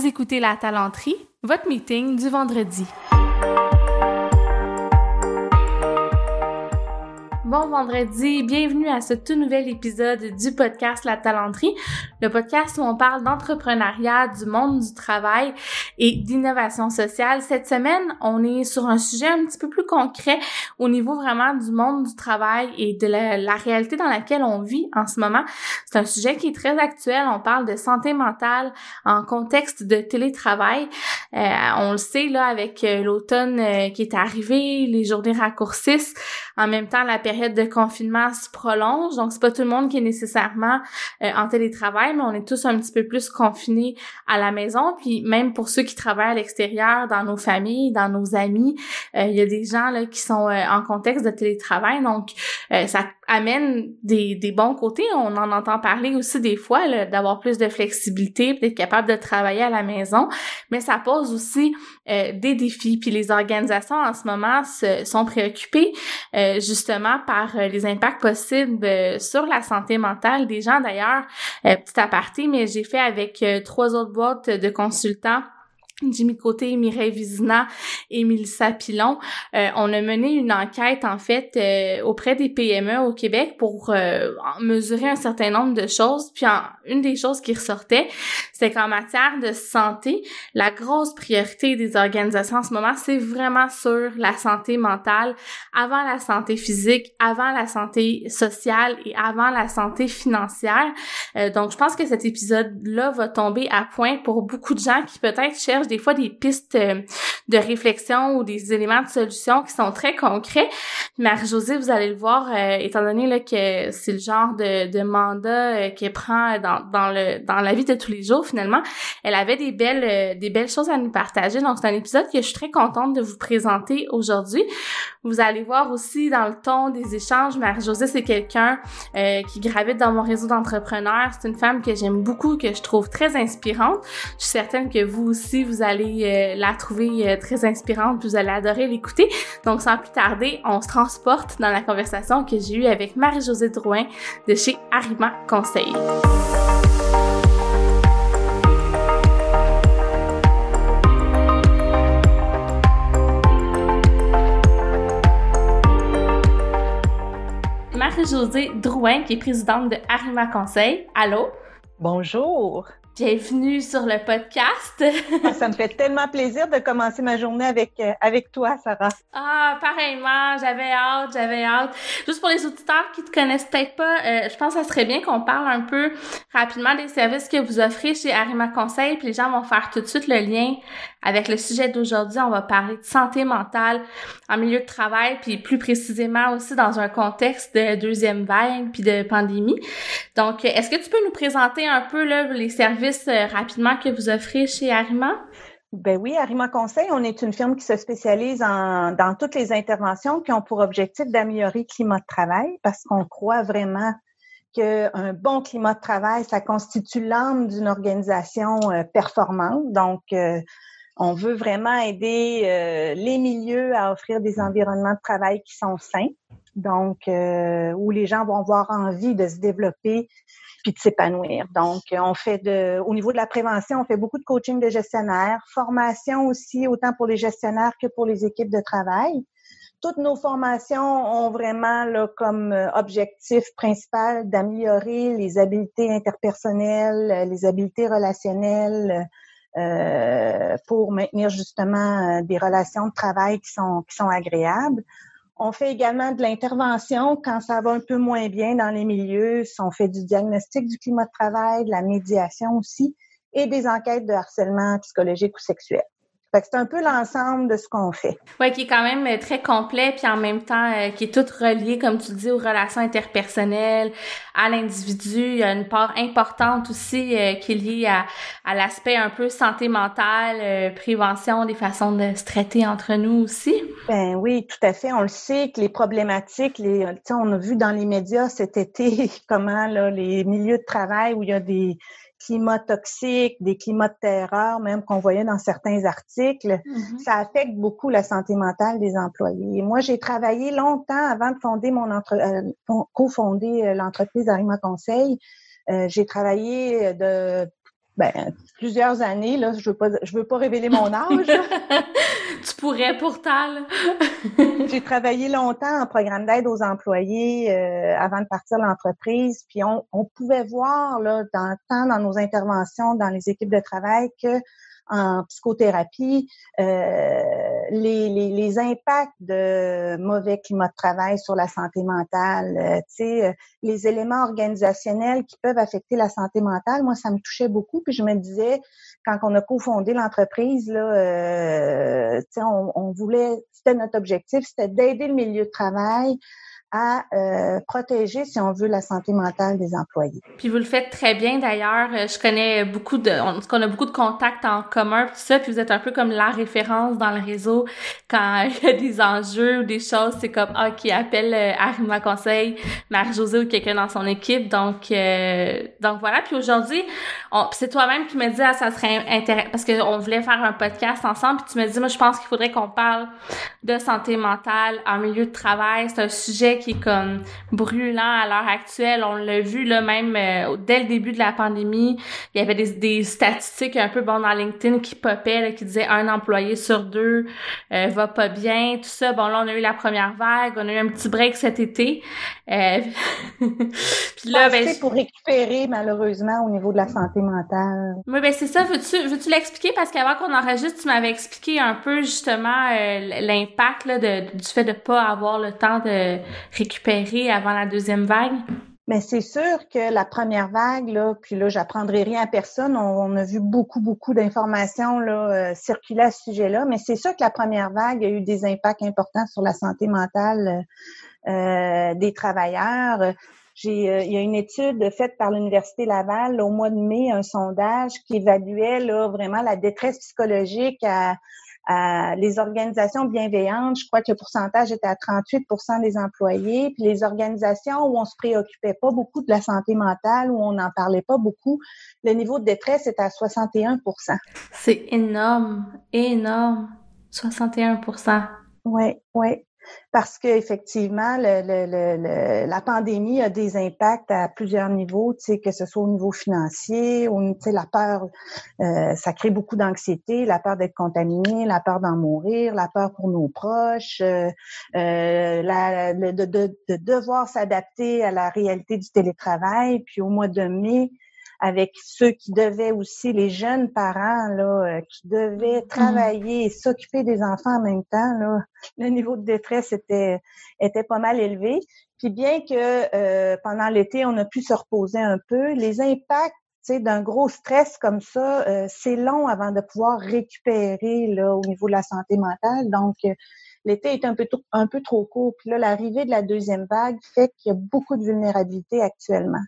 Vous écoutez La Talenterie, votre meeting du vendredi. Bon vendredi, bienvenue à ce tout nouvel épisode du podcast La Talenterie, le podcast où on parle d'entrepreneuriat, du monde du travail et d'innovation sociale. Cette semaine, on est sur un sujet un petit peu plus concret au niveau vraiment du monde du travail et de la, réalité dans laquelle on vit en ce moment. C'est un sujet qui est très actuel. On parle de santé mentale en contexte de télétravail. Euh, on le sait là avec euh, l'automne euh, qui est arrivé, les journées raccourcissent, en même temps la période de confinement se prolonge, donc c'est pas tout le monde qui est nécessairement euh, en télétravail, mais on est tous un petit peu plus confinés à la maison. Puis même pour ceux qui travaillent à l'extérieur, dans nos familles, dans nos amis, euh, il y a des gens là qui sont euh, en contexte de télétravail, donc ça amène des, des bons côtés. On en entend parler aussi des fois d'avoir plus de flexibilité, d'être capable de travailler à la maison, mais ça pose aussi des défis. Puis les organisations en ce moment se, sont préoccupées justement par euh, les impacts possibles euh, sur la santé mentale des gens. D'ailleurs, euh, petit aparté, mais j'ai fait avec trois autres boîtes de consultants Jimmy Côté, Mireille Vizina et Mélissa Pilon. Euh, on a mené une enquête, en fait, euh, auprès des PME au Québec pour euh, mesurer un certain nombre de choses. Puis une des choses qui ressortait, c'est qu'en matière de santé, la grosse priorité des organisations en ce moment, c'est vraiment sur la santé mentale, avant la santé physique, avant la santé sociale et avant la santé financière. donc, je pense que cet épisode-là va tomber à point pour beaucoup de gens qui peut-être cherchent des fois des pistes euh, de réflexion ou des éléments de solution qui sont très concrets. Marie-Josée, vous allez le voir, euh, étant donné là, que c'est le genre de, de mandat euh, qu'elle prend dans, dans, le, dans la vie de tous les jours, finalement, elle avait des belles, des belles choses à nous partager. Donc, c'est un épisode que je suis très contente de vous présenter aujourd'hui. Vous allez voir aussi dans le ton des échanges, Marie-Josée, c'est quelqu'un qui gravite dans mon réseau d'entrepreneurs. C'est une femme que j'aime beaucoup, que je trouve très inspirante. Je suis certaine que vous aussi, vous allez euh, la trouver euh, très inspirante, vous allez adorer l'écouter. Donc sans plus tarder, on se transporte dans la conversation que j'ai eue avec Marie-Josée Drouin de chez Arima Conseil. Marie-Josée Drouin, qui est présidente de Arima Conseil. Allô? Bonjour. Bienvenue sur le podcast. Ah, ça me fait tellement plaisir de commencer ma journée avec, euh, avec toi, Sarah. Ah, pareillement, j'avais hâte, j'avais hâte. Juste pour les auditeurs qui te connaissent peut-être pas, euh, je pense que ça serait bien qu'on parle un peu rapidement des services que vous offrez chez Arima Conseil, puis les gens vont faire tout de suite le lien avec le sujet d'aujourd'hui. On va parler de santé mentale en milieu de travail, puis plus précisément aussi dans un contexte de deuxième vague puis de pandémie. Donc, est-ce que tu peux nous présenter un peu là, les services euh, rapidement que vous offrez chez Arima? Ben oui, Arima Conseil, on est une firme qui se spécialise en, dans toutes les interventions qui ont pour objectif d'améliorer le climat de travail parce qu'on croit vraiment qu'un bon climat de travail, ça constitue l'âme d'une organisation euh, performante. Donc, euh, on veut vraiment aider les milieux à offrir des environnements de travail qui sont sains, donc où les gens vont avoir envie de se développer puis de s'épanouir. Donc, on fait de, au niveau de la prévention, on fait beaucoup de coaching de gestionnaires, formation aussi, autant pour les gestionnaires que pour les équipes de travail. Toutes nos formations ont vraiment là, comme euh, objectif principal d'améliorer les habiletés interpersonnelles, les habiletés relationnelles, euh, pour maintenir justement euh, des relations de travail qui sont qui sont agréables. On fait également de l'intervention quand ça va un peu moins bien dans les milieux. On fait du diagnostic du climat de travail, de la médiation aussi, et des enquêtes de harcèlement psychologique ou sexuel c'est un peu l'ensemble de ce qu'on fait. Oui, qui est quand même euh, très complet, puis en même temps, euh, qui est tout relié, comme tu dis, aux relations interpersonnelles, à l'individu. Il y a une part importante aussi euh, qui est liée à, à l'aspect un peu santé mentale, prévention, des façons de se traiter entre nous aussi. Ben oui, tout à fait. On le sait que les problématiques, les, on a vu dans les médias cet été comment là, les milieux de travail où il y a des climats toxiques, des climats de terreur, même qu'on voyait dans certains articles, mm-hmm. ça affecte beaucoup la santé mentale des employés. moi, j'ai travaillé longtemps avant de fonder mon entre, euh, cofonder euh, l'entreprise Arima Conseil. Euh, j'ai travaillé de ben, plusieurs années. Là, je veux pas, je veux pas révéler mon âge. tu pourrais pourtant. J'ai travaillé longtemps en programme d'aide aux employés euh, avant de partir l'entreprise. Puis on, on, pouvait voir là, dans, tant dans nos interventions dans les équipes de travail que en psychothérapie, euh, les, les, les, impacts de mauvais climat de travail sur la santé mentale, euh, euh, les éléments organisationnels qui peuvent affecter la santé mentale, moi, ça me touchait beaucoup. Puis je me disais, quand on a cofondé l'entreprise, là, euh, on, on voulait, c'était notre objectif, c'était d'aider le milieu de travail à euh, protéger, si on veut, la santé mentale des employés. Puis vous le faites très bien d'ailleurs. Euh, je connais beaucoup de, on, on a beaucoup de contacts en commun, tout ça. Puis vous êtes un peu comme la référence dans le réseau quand il y a des enjeux ou des choses. C'est comme ah qui appelle euh, Arima Conseil, Marie-Josée ou quelqu'un dans son équipe. Donc euh, donc voilà. Puis aujourd'hui, c'est toi-même qui me dis ah, ça serait intéressant parce qu'on voulait faire un podcast ensemble. Puis tu me dis moi je pense qu'il faudrait qu'on parle de santé mentale en milieu de travail. C'est un sujet qui est comme brûlant à l'heure actuelle. On l'a vu là même euh, dès le début de la pandémie, il y avait des, des statistiques un peu bon dans LinkedIn qui popaient qui disaient un employé sur deux euh, va pas bien, tout ça. Bon là on a eu la première vague, on a eu un petit break cet été. Euh, puis là ben pour récupérer malheureusement au niveau de la santé mentale. Oui ben c'est ça, veux-tu veux-tu l'expliquer? Parce qu'avant qu'on enregistre, tu m'avais expliqué un peu justement l'impact là de, du fait de pas avoir le temps de récupérer avant la deuxième vague? Mais c'est sûr que la première vague, là, puis là, j'apprendrai rien à personne. On, a vu beaucoup, beaucoup d'informations là, euh, circuler à ce sujet-là. Mais c'est sûr que la première vague a eu des impacts importants sur la santé mentale euh, des travailleurs. J'ai, il y a une étude faite par l'Université Laval au mois de mai, un sondage qui évaluait là, vraiment la détresse psychologique à, les organisations bienveillantes, je crois que le pourcentage était à 38 des employés. Puis les organisations où on se préoccupait pas beaucoup de la santé mentale, où on n'en parlait pas beaucoup, le niveau de détresse était à 61 C'est énorme, énorme. 61% Oui, oui parce qu'effectivement, le, la pandémie a des impacts à plusieurs niveaux, que ce soit au niveau financier, sais, la peur, euh, ça crée beaucoup d'anxiété, la peur d'être contaminé, la peur d'en mourir, la peur pour nos proches, euh, euh la, de devoir s'adapter à la réalité du télétravail. Puis au mois de mai, avec ceux qui devaient aussi, les jeunes parents là, euh, qui devaient mmh. travailler et s'occuper des enfants en même temps. Là, le niveau de détresse était, était pas mal élevé. Puis bien que euh, pendant l'été, on a pu se reposer un peu, les impacts d'un gros stress comme ça, euh, c'est long avant de pouvoir récupérer là, au niveau de la santé mentale. Donc, l'été est un peu, un peu trop court. Puis là, l'arrivée de la deuxième vague fait qu'il y a beaucoup de vulnérabilité actuellement.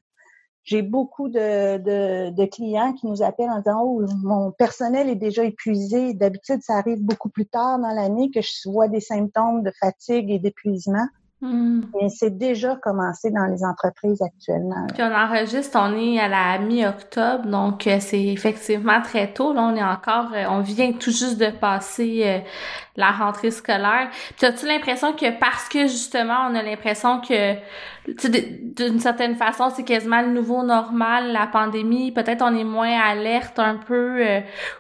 J'ai beaucoup de, clients qui nous appellent en disant Oh, mon personnel est déjà épuisé. D'habitude, ça arrive beaucoup plus tard dans l'année que je vois des symptômes de fatigue et d'épuisement. Hmm. Mais c'est déjà commencé dans les entreprises actuellement. Puis on enregistre, on est à la mi-octobre, donc euh, c'est effectivement très tôt. Là, on est encore, euh, on vient tout juste de passer euh, la rentrée scolaire. Puis as-tu l'impression que parce que justement, on a l'impression que d'une certaine façon, c'est quasiment le nouveau normal, la pandémie. Peut-être on est moins alerte un peu.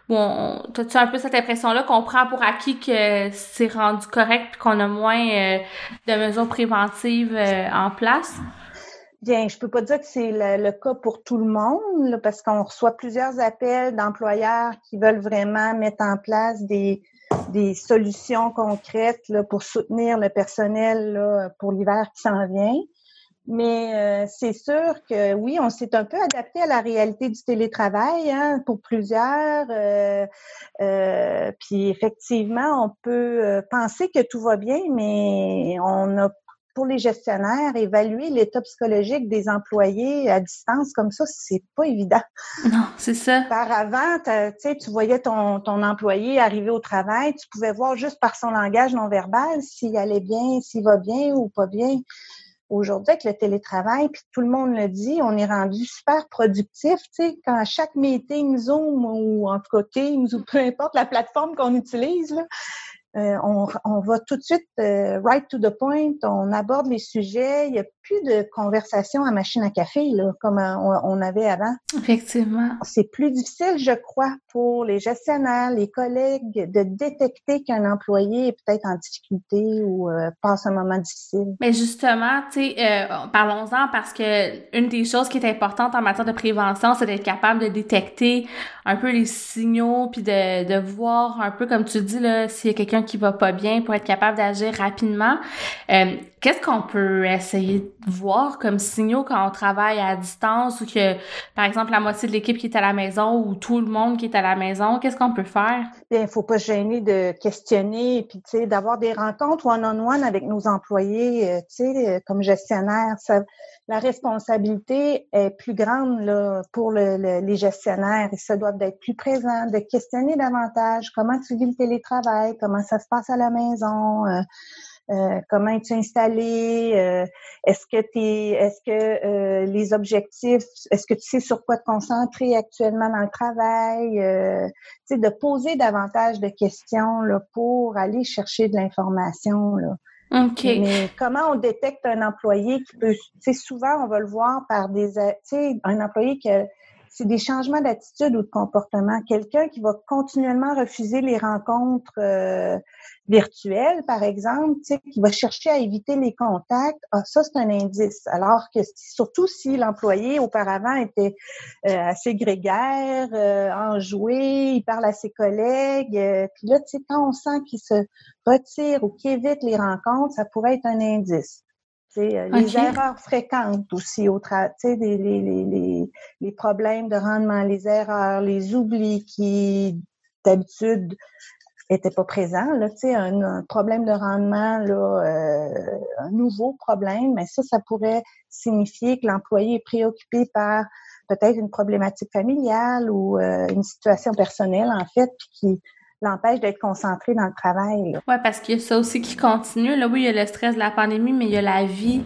Ou on, as-tu un peu cette impression-là qu'on prend pour acquis que c'est rendu correct puis qu'on a moins de mesures préventives euh, en place? Bien, je peux pas dire que c'est le, cas pour tout le monde, parce qu'on reçoit plusieurs appels d'employeurs qui veulent vraiment mettre en place des, des solutions concrètes pour soutenir le personnel pour l'hiver qui s'en vient. Mais euh, c'est sûr que oui, on s'est un peu adapté à la réalité du télétravail hein, pour plusieurs. Euh, puis effectivement, on peut penser que tout va bien, mais on a pour les gestionnaires, évaluer l'état psychologique des employés à distance comme ça, c'est pas évident. Non, c'est ça. Par avant, tu voyais ton, ton employé arriver au travail, tu pouvais voir juste par son langage non verbal s'il allait bien, s'il va bien ou pas bien. Aujourd'hui, avec le télétravail, puis tout le monde le dit, on est rendu super productif. Tu sais, quand à chaque meeting Zoom ou en tout cas Teams ou peu importe la plateforme qu'on utilise, là, euh, on, on, va tout de suite euh, right to the point, on aborde les sujets. Il n'y a plus de conversation à machine à café là, comme euh, on, avait avant. Effectivement. C'est plus difficile, je crois, pour les gestionnaires, les collègues, de détecter qu'un employé est peut-être en difficulté ou passe un moment difficile. Mais justement, tu sais, parlons-en parce que une des choses qui est importante en matière de prévention, c'est d'être capable de détecter un peu les signaux puis de, de voir un peu comme tu dis là s'il y a quelqu'un qui va pas bien pour être capable d'agir rapidement. Euh, qu'est-ce qu'on peut essayer de voir comme signaux quand on travaille à distance ou que, par exemple, la moitié de l'équipe qui est à la maison ou tout le monde qui est à la maison? Qu'est-ce qu'on peut faire? Bien, il faut pas se gêner de questionner et puis, tu sais, d'avoir des rencontres one-on-one avec nos employés, euh, tu sais, euh, comme gestionnaire. la responsabilité est plus grande là, pour les gestionnaires et ça doit être plus présent, de questionner davantage comment tu vis le télétravail, comment ça se passe à la maison, euh, euh, comment es-tu installé, euh, est-ce que t'es, est-ce que les objectifs, est-ce que tu sais sur quoi te concentrer actuellement dans le travail, tu sais, de poser davantage de questions là, pour aller chercher de l'information là. Mais comment on détecte un employé qui peut, tu sais, souvent on va le voir par des, tu sais, un employé qui a c'est des changements d'attitude ou de comportement. Quelqu'un qui va continuellement refuser les rencontres euh, virtuelles, par exemple, qui va chercher à éviter les contacts, ah, ça, c'est un indice. Alors que surtout si l'employé auparavant était euh, assez grégaire, euh, enjoué, il parle à ses collègues, euh, puis là, quand on sent qu'il se retire ou qu'il évite les rencontres, ça pourrait être un indice. Euh, les erreurs fréquentes aussi au les, les, les, les, problèmes de rendement, les erreurs, les oublis qui d'habitude n'étaient pas présents. Là, un, un problème de rendement, là, euh, un nouveau problème, mais ça, ça pourrait signifier que l'employé est préoccupé par peut-être une problématique familiale ou euh, une situation personnelle, en fait, puis qui l'empêche d'être concentré dans le travail. Oui, parce qu'il y a ça aussi qui continue. Là, oui, il y a le stress de la pandémie, mais il y a la vie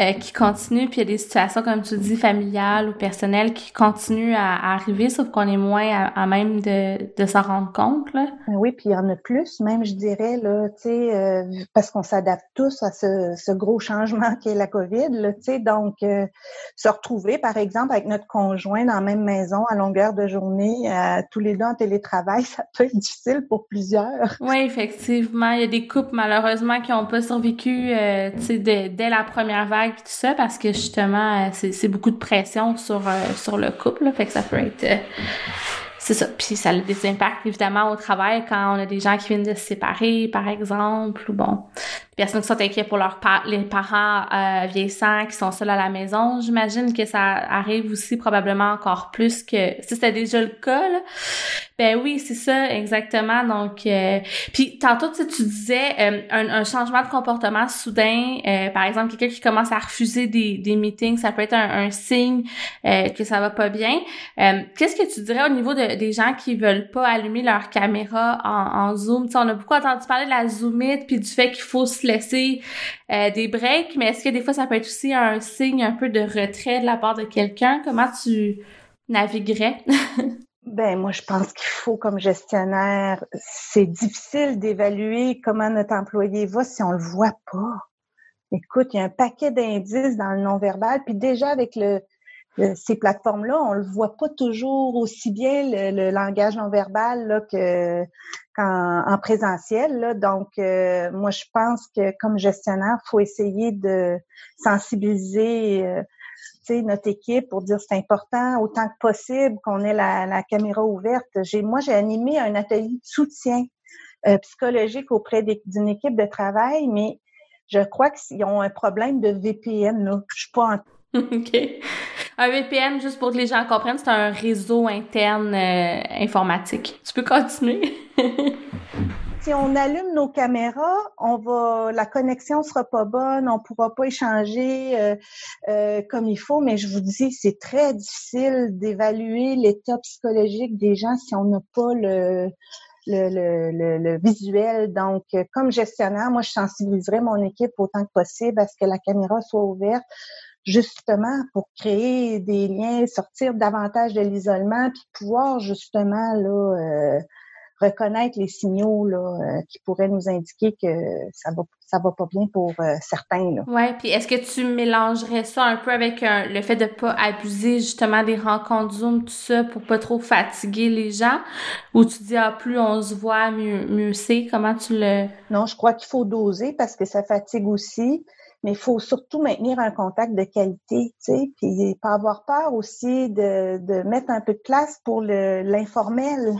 euh, qui continue, puis il y a des situations, comme tu dis, familiales ou personnelles qui continuent à, arriver, sauf qu'on est moins à, même de, de s'en rendre compte. Là. Ben oui, puis il y en a plus, même, je dirais, là, euh, parce qu'on s'adapte tous à ce, ce gros changement qu'est la COVID, là, donc euh, se retrouver, par exemple, avec notre conjoint dans la même maison à longueur de journée, tous les deux en télétravail, ça peut être difficile pour plusieurs. Oui, effectivement, il y a des couples, malheureusement, qui n'ont pas survécu, dès la première vague tout ça parce que justement, euh, c'est beaucoup de pression sur, euh, sur le couple. Là, fait que ça peut être euh, c'est ça. Puis ça a des impacts évidemment au travail quand on a des gens qui viennent de se séparer, par exemple, ou bon, personnes qui sont inquiètes pour leurs les parents euh, vieillissants qui sont seuls à la maison. J'imagine que ça arrive aussi probablement encore plus que si c'était déjà le cas. Là. Ben oui, c'est ça exactement. Donc, euh, puis tantôt tu, tu disais euh, un, changement de comportement soudain, euh, par exemple quelqu'un qui commence à refuser des, des meetings, ça peut être un, un signe que ça va pas bien. Qu'est-ce que tu dirais au niveau de des gens qui veulent pas allumer leur caméra en, Zoom? on a beaucoup entendu parler de la Zoomite puis du fait qu'il faut se laisser euh, des breaks, mais est-ce que des fois ça peut être aussi un signe un peu de retrait de la part de quelqu'un? Comment tu naviguerais? Ben, moi, je pense qu'il faut, comme gestionnaire, c'est difficile d'évaluer comment notre employé va si on le voit pas. Écoute, il y a un paquet d'indices dans le non-verbal, puis déjà avec le, ces plateformes-là, on le voit pas toujours aussi bien le, langage non verbal là, que qu'en en présentiel. Là. Donc, euh, moi, je pense que comme gestionnaire, faut essayer de sensibiliser euh, notre équipe pour dire c'est important autant que possible qu'on ait la, la caméra ouverte. J'ai, moi, j'ai animé un atelier de soutien euh, psychologique auprès d'une équipe de travail, mais je crois qu'ils ont un problème de VPN. Là. Je suis pas en OK. Un VPN, juste pour que les gens comprennent, c'est un réseau interne euh, informatique. Tu peux continuer? si on allume nos caméras, on va, la connexion sera pas bonne, on pourra pas échanger euh, euh, comme il faut. Mais je vous dis, c'est très difficile d'évaluer l'état psychologique des gens si on n'a pas le, le, le, le, visuel. Donc, comme gestionnaire, moi, je sensibiliserai mon équipe autant que possible à ce que la caméra soit ouverte justement pour créer des liens, sortir davantage de l'isolement, puis pouvoir justement là euh, reconnaître les signaux là, euh, qui pourraient nous indiquer que ça va ça va pas bien pour euh, certains. Là. Ouais, puis est-ce que tu mélangerais ça un peu avec le fait de pas abuser justement des rencontres Zoom tout ça pour pas trop fatiguer les gens? Ou tu dis ah plus on se voit mieux mieux c'est? Comment tu le Non, je crois qu'il faut doser parce que ça fatigue aussi mais il faut surtout maintenir un contact de qualité, tu sais, puis pas avoir peur aussi de, de mettre un peu de place pour l'informel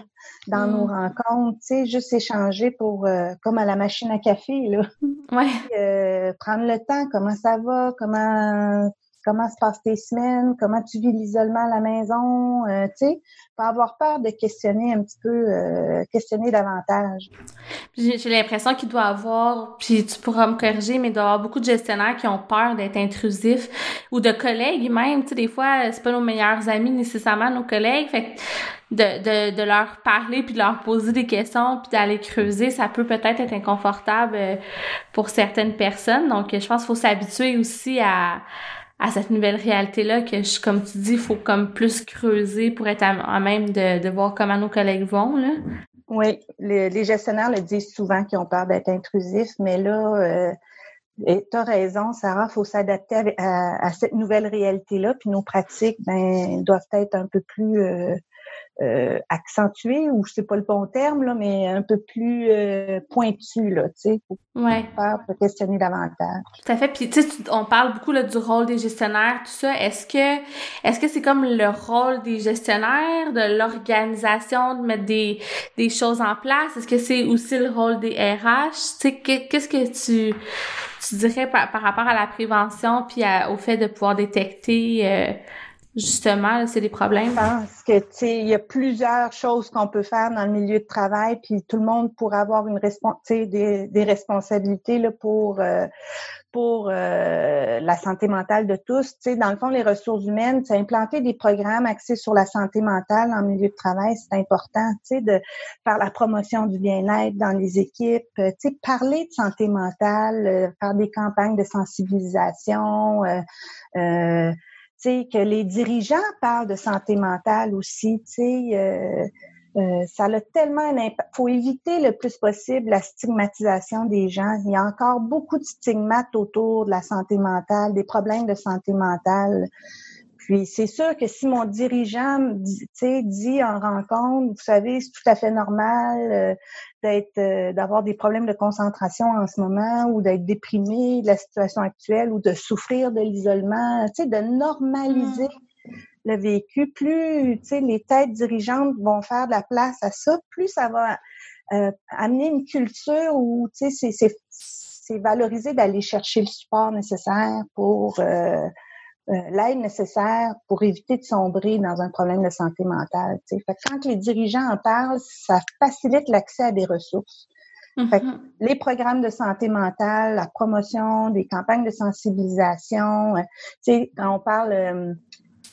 dans nos mm. rencontres, tu sais, juste échanger pour euh, comme à la machine à café là. Ouais. Euh, prendre le temps, comment ça va, comment comment se passent tes semaines, comment tu vis l'isolement à la maison, euh, tu sais, pas avoir peur de questionner un petit peu, euh, questionner davantage. J'ai l'impression qu'il doit avoir, puis tu pourras me corriger, mais il doit y avoir beaucoup de gestionnaires qui ont peur d'être intrusifs ou de collègues même, tu sais, des fois, c'est pas nos meilleurs amis nécessairement, nos collègues, fait de, de, de leur parler puis de leur poser des questions puis d'aller creuser, ça peut peut-être être inconfortable euh, pour certaines personnes. Donc, je pense qu'il faut s'habituer aussi à à cette nouvelle réalité-là que, je, comme tu dis, il faut comme plus creuser pour être à, même de, de, voir comment nos collègues vont. Là. Oui, les, gestionnaires le disent souvent qu'ils ont peur d'être intrusifs, mais là, euh, tu as raison, Sarah, il faut s'adapter à, à, cette nouvelle réalité-là, puis nos pratiques ben, doivent être un peu plus euh, accentué ou je sais pas le bon terme là, mais un peu plus euh, pointu là, tu sais, pour ouais. faire pour questionner davantage. Tout à fait. Puis tu sais, on parle beaucoup là, du rôle des gestionnaires, tout ça. Est-ce que est-ce que c'est comme le rôle des gestionnaires, de l'organisation, de mettre des des choses en place? Est-ce que c'est aussi le rôle des RH Tu sais, qu'est-ce que tu tu dirais par, par rapport à la prévention puis au fait de pouvoir détecter euh, justement, c'est des problèmes? Je pense que, tu sais, il y a plusieurs choses qu'on peut faire dans le milieu de travail, puis tout le monde pourrait avoir une des, des responsabilités là, pour euh, pour euh, la santé mentale de tous. Tu sais, dans le fond, les ressources humaines, c'est implanter des programmes axés sur la santé mentale en milieu de travail, c'est important, tu sais, de faire la promotion du bien-être dans les équipes, tu sais, parler de santé mentale, faire des campagnes de sensibilisation, euh, que les dirigeants parlent de santé mentale aussi, tu sais, euh, euh, ça a tellement un impact. faut éviter le plus possible la stigmatisation des gens. Il y a encore beaucoup de stigmates autour de la santé mentale, des problèmes de santé mentale. Puis c'est sûr que si mon dirigeant dit, dit en rencontre, vous savez, c'est tout à fait normal euh, d'être, euh, d'avoir des problèmes de concentration en ce moment, ou d'être déprimé de la situation actuelle, ou de souffrir de l'isolement, tu sais, de normaliser mmh. le vécu. Plus, tu sais, les têtes dirigeantes vont faire de la place à ça, plus ça va euh, amener une culture où, tu sais, c'est, c'est, valorisé d'aller chercher le support nécessaire pour euh, l'aide nécessaire pour éviter de sombrer dans un problème de santé mentale. Fait que quand les dirigeants en parlent, ça facilite l'accès à des ressources. Mm-hmm. les programmes de santé mentale, la promotion, des campagnes de sensibilisation. Euh, quand on parle euh,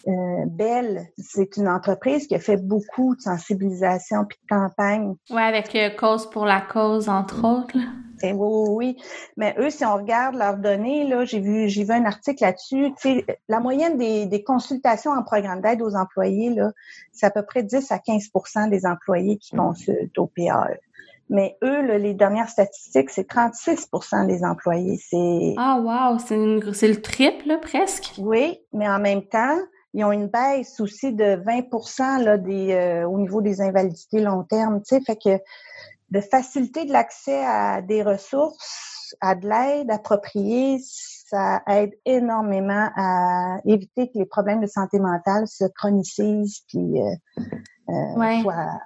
euh, Belle, c'est une entreprise qui a fait beaucoup de sensibilisation puis de campagnes. Oui, avec Cause pour la cause, entre autres. Oui, oui, oui. Mais eux, si on regarde leurs données, là, j'ai vu, j'ai vu un article là-dessus. La moyenne des, des consultations en programme d'aide aux employés, là, c'est à peu près 10 à 15% des employés qui consultent au PAE. Mais eux, là, les dernières statistiques, c'est 36% des employés. C'est ah wow, c'est le triple presque. Oui, mais en même temps, ils ont une baisse aussi de 20 là, des, euh, au niveau des invalidités long terme. Tu sais, fait que de faciliter de l'accès à des ressources, à de l'aide appropriée, ça aide énormément à éviter que les problèmes de santé mentale se chronicisent puis euh, euh soient,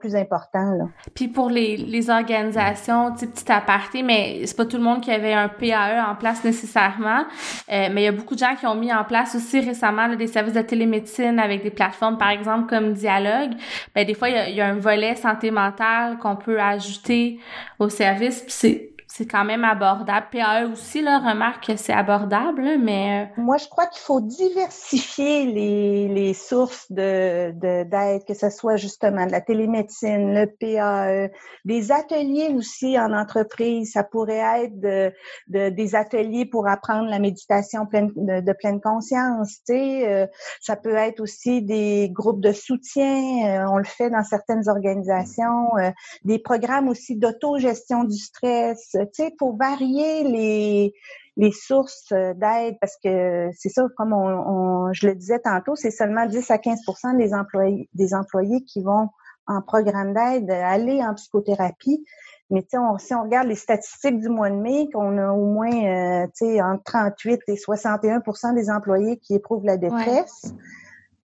plus importants. Là. Puis pour les, les organisations, petit aparté, mais c'est pas tout le monde qui avait un PAE en place nécessairement, euh, mais il y a beaucoup de gens qui ont mis en place aussi récemment des services de télémédecine avec des plateformes, par exemple comme Dialogue. Ben des fois il y a, y a un volet santé mentale qu'on peut ajouter au service. c'est c'est quand même abordable. PAE aussi, là, remarque que c'est abordable, mais... Euh, Moi, je crois qu'il faut diversifier les, les sources de, d'aide, que ce soit justement de la télémédecine, le PAE, des ateliers aussi en entreprise. Ça pourrait être de, de des ateliers pour apprendre la méditation pleine, de, pleine conscience. Euh, ça peut être aussi des groupes de soutien. Euh, on le fait dans certaines organisations. des programmes aussi d'autogestion du stress tu sais, pour varier les, les sources d'aide, parce que c'est ça, comme on, je le disais tantôt, c'est seulement 10 à 15 des employés, des employés qui vont en programme d'aide aller en psychothérapie. Mais si on regarde les statistiques du mois de mai, qu'on a au moins, euh, entre 38 et 61% des employés qui éprouvent la détresse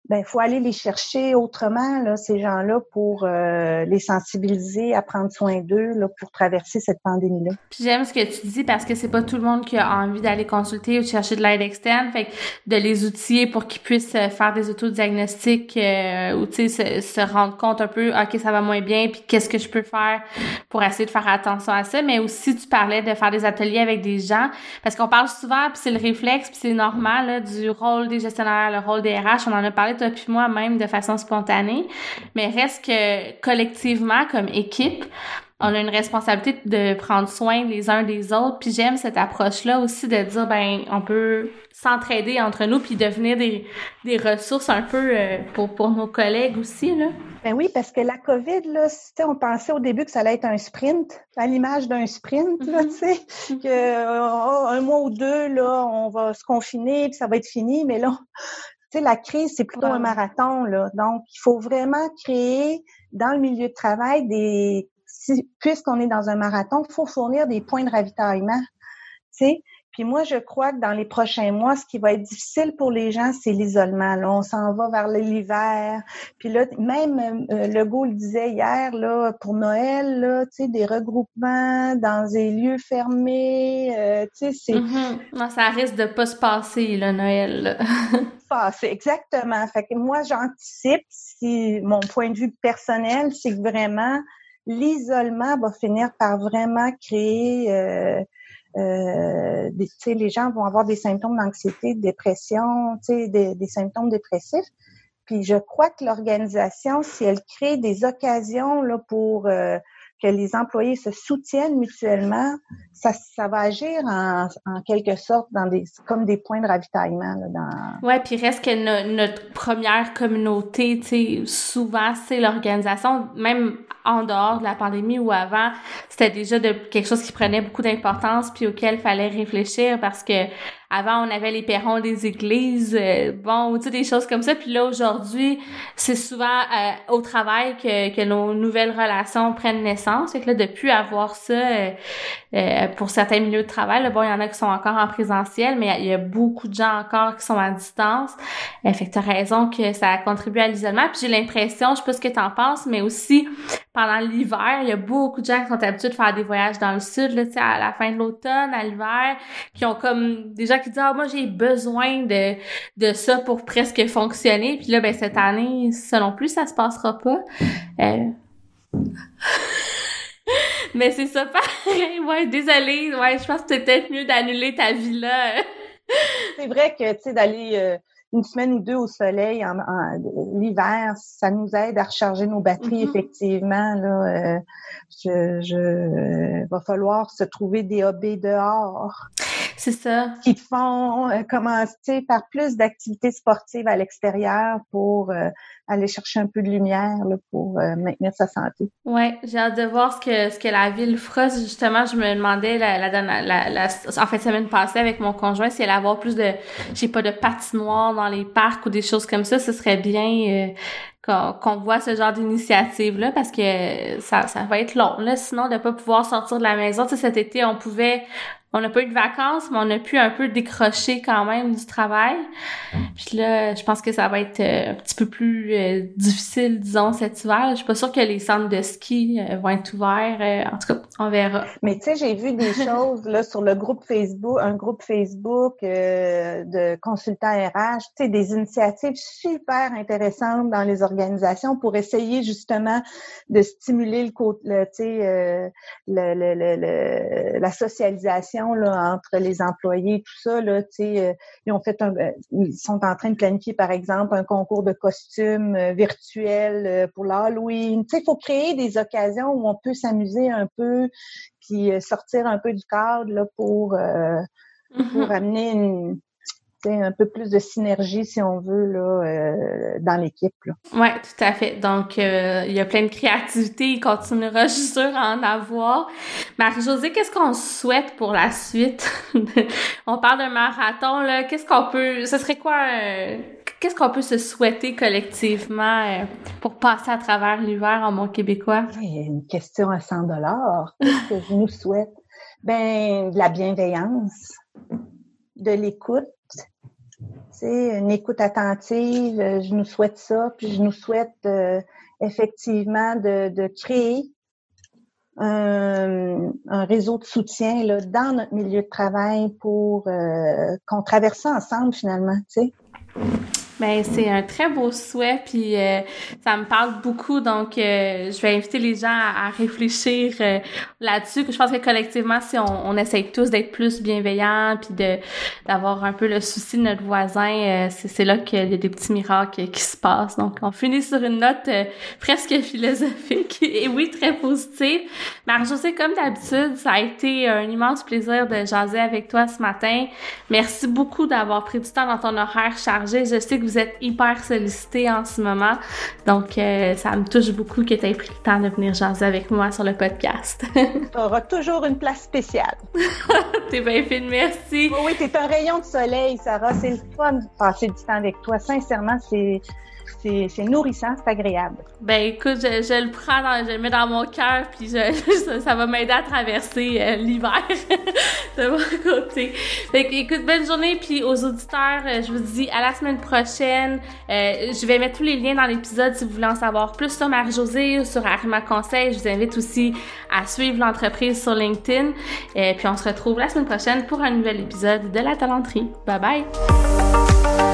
ben faut aller les chercher autrement là ces gens-là pour euh, les sensibiliser à prendre soin d'eux là pour traverser cette pandémie là. Puis j'aime ce que tu dis parce que c'est pas tout le monde qui a envie d'aller consulter ou de chercher de l'aide externe, fait que de les outiller pour qu'ils puissent euh, faire des autodiagnostics euh, ou tu sais se, se, rendre compte un peu OK, ça va moins bien puis qu'est-ce que je peux faire pour essayer de faire attention à ça, mais aussi tu parlais de faire des ateliers avec des gens parce qu'on parle souvent puis c'est le réflexe puis c'est normal là, du rôle des gestionnaires, le rôle des RH, on en a parlé toi puis moi même de façon spontanée, mais reste que collectivement comme équipe, on a une responsabilité de prendre soin les uns des autres. Puis j'aime cette approche-là aussi de dire ben on peut s'entraider entre nous puis devenir des, des ressources un peu euh, pour, pour nos collègues aussi là. Ben oui, parce que la COVID, là, on pensait au début que ça allait être un sprint, à l'image d'un sprint, là, mm-hmm. tu sais, que oh, un mois ou deux, là, on va se confiner, puis ça va être fini, mais là, la crise, c'est plutôt un marathon, là. Donc, il faut vraiment créer dans le milieu de travail des, puisqu'on est dans un marathon, il faut fournir des points de ravitaillement. Tu sais, puis moi, je crois que dans les prochains mois, ce qui va être difficile pour les gens, c'est l'isolement. Là, on s'en va vers l'hiver. Puis là, même euh, Legault le disait hier, là, pour Noël, là, tu sais, des regroupements dans des lieux fermés, euh, tu sais, c'est... Mm-hmm. ça risque de pas se passer, le Noël. passer, exactement. Fait que moi, j'anticipe, si mon point de vue personnel, c'est que vraiment, l'isolement va finir par vraiment créer... Euh, euh, les gens vont avoir des symptômes d'anxiété, de dépression, des, symptômes dépressifs. Puis je crois que l'organisation, si elle crée des occasions là, pour euh, que les employés se soutiennent mutuellement, ça, ça va agir en, en, quelque sorte dans des comme des points de ravitaillement. Là, dans... Ouais, puis reste que notre première communauté, tu sais, souvent c'est l'organisation, même en dehors de la pandémie ou avant, c'était déjà de quelque chose qui prenait beaucoup d'importance puis auquel fallait réfléchir parce que avant on avait les perrons des églises, euh, bon, tu sais des choses comme ça. Puis là aujourd'hui, c'est souvent euh, au travail que, que nos nouvelles relations prennent naissance. Et que là, depuis avoir ça euh, pour certains milieux de travail, bon, il y en a qui sont encore en présentiel, mais il y, a beaucoup de gens encore qui sont à distance. fait que t'as raison que ça a contribué à l'isolement. Puis j'ai l'impression, je sais pas ce que t'en penses, mais aussi pendant l'hiver, il y a beaucoup de gens qui sont habitués de faire des voyages dans le sud, là, à la fin de l'automne, à l'hiver, qui ont comme des gens qui disent ah moi j'ai besoin de de ça pour presque fonctionner. Puis là ben cette année, selon plus, ça se passera pas. Euh... Mais c'est ça pareil. Ouais, désolée. Ouais, je pense que c'était peut-être mieux d'annuler ta vie là. c'est vrai que tu sais d'aller euh, une semaine ou deux au soleil en, l'hiver, ça nous aide à recharger nos batteries mm-hmm. effectivement. Là, euh, je, je va falloir se trouver des hobbies dehors. C'est ça. Qui font euh, commencer par plus d'activités sportives à l'extérieur pour euh, aller chercher un peu de lumière là, pour euh, maintenir sa santé. Ouais, j'ai hâte de voir ce que ce que la ville fera. Justement, je me demandais la, la, la, la en fait semaine passée avec mon conjoint si elle allait avoir plus de, j'ai pas de patinoire dans les parcs ou des choses comme ça, ce serait bien qu'on voit ce genre d'initiative là parce que ça, ça va être long là sinon de pas pouvoir sortir de la maison tu sais cet été on pouvait on n'a pas eu de vacances, mais on a pu un peu décrocher quand même du travail. Puis là, je pense que ça va être euh, un petit peu plus euh, difficile, disons, cet hiver. Je suis pas sûre que les centres de ski euh, vont être ouverts. en tout cas, on verra. Mais tu sais, j'ai vu des choses là sur le groupe Facebook, un groupe Facebook de consultants RH, tu sais, des initiatives super intéressantes dans les organisations pour essayer justement de stimuler le, le tu sais, le, le, la socialisation là, entre les employés, tout ça. Là, euh, ils ont fait un, euh, ils sont en train de planifier, par exemple, un concours de costumes euh, virtuel pour l'Halloween. Il faut créer des occasions où on peut s'amuser un peu, puis sortir un peu du cadre là, pour, mm-hmm. pour amener une, un peu plus de synergie, si on veut, là, euh, dans l'équipe. Oui, tout à fait. Donc, euh, il y a plein de créativité. Il continuera, je suis sûre, à en avoir. Marie-Josée, qu'est-ce qu'on souhaite pour la suite? on parle d'un marathon, là. Qu'est-ce qu'on peut... Ce serait quoi... Qu'est-ce qu'on peut se souhaiter collectivement euh, pour passer à travers l'hiver en Mont québécois? Une question à 100 dollars. Qu'est-ce que je nous souhaite? Ben, de la bienveillance, de l'écoute, une écoute attentive, euh, je nous souhaite ça, puis je nous souhaite euh, effectivement de, créer un, réseau de soutien là, dans notre milieu de travail pour euh, qu'on traverse ça ensemble finalement. Ben c'est un très beau souhait puis euh, ça me parle beaucoup donc euh, je vais inviter les gens à, réfléchir euh, là-dessus. Je pense que collectivement si on, on essaye tous d'être plus bienveillants puis de d'avoir un peu le souci de notre voisin, c'est là qu'il y a des petits miracles qui se passent. Donc on finit sur une note presque philosophique et oui très positive. Marie-Josée comme d'habitude ça a été un immense plaisir de jaser avec toi ce matin. Merci beaucoup d'avoir pris du temps dans ton horaire chargé. Je sais que vous êtes hyper sollicité en ce moment. Donc, euh, ça me touche beaucoup que tu aies pris le temps de venir jaser avec moi sur le podcast. tu auras toujours une place spéciale. t'es bien fine, merci. Oui, oui, t'es un rayon de soleil, Sarah. C'est le fun de passer du temps avec toi. Sincèrement, c'est c'est nourrissant, c'est agréable. Ben écoute, je, le prends, je le mets dans mon cœur, puis ça va m'aider à traverser euh, l'hiver de mon côté. Fait écoute, bonne journée, puis aux auditeurs, euh, je vous dis à la semaine prochaine. Euh, je vais mettre tous les liens dans l'épisode si vous voulez en savoir plus sur Marie-Josée ou sur Arima Conseil. Je vous invite aussi à suivre l'entreprise sur LinkedIn. Et puis on se retrouve la semaine prochaine pour un nouvel épisode de La Talenterie. Bye bye!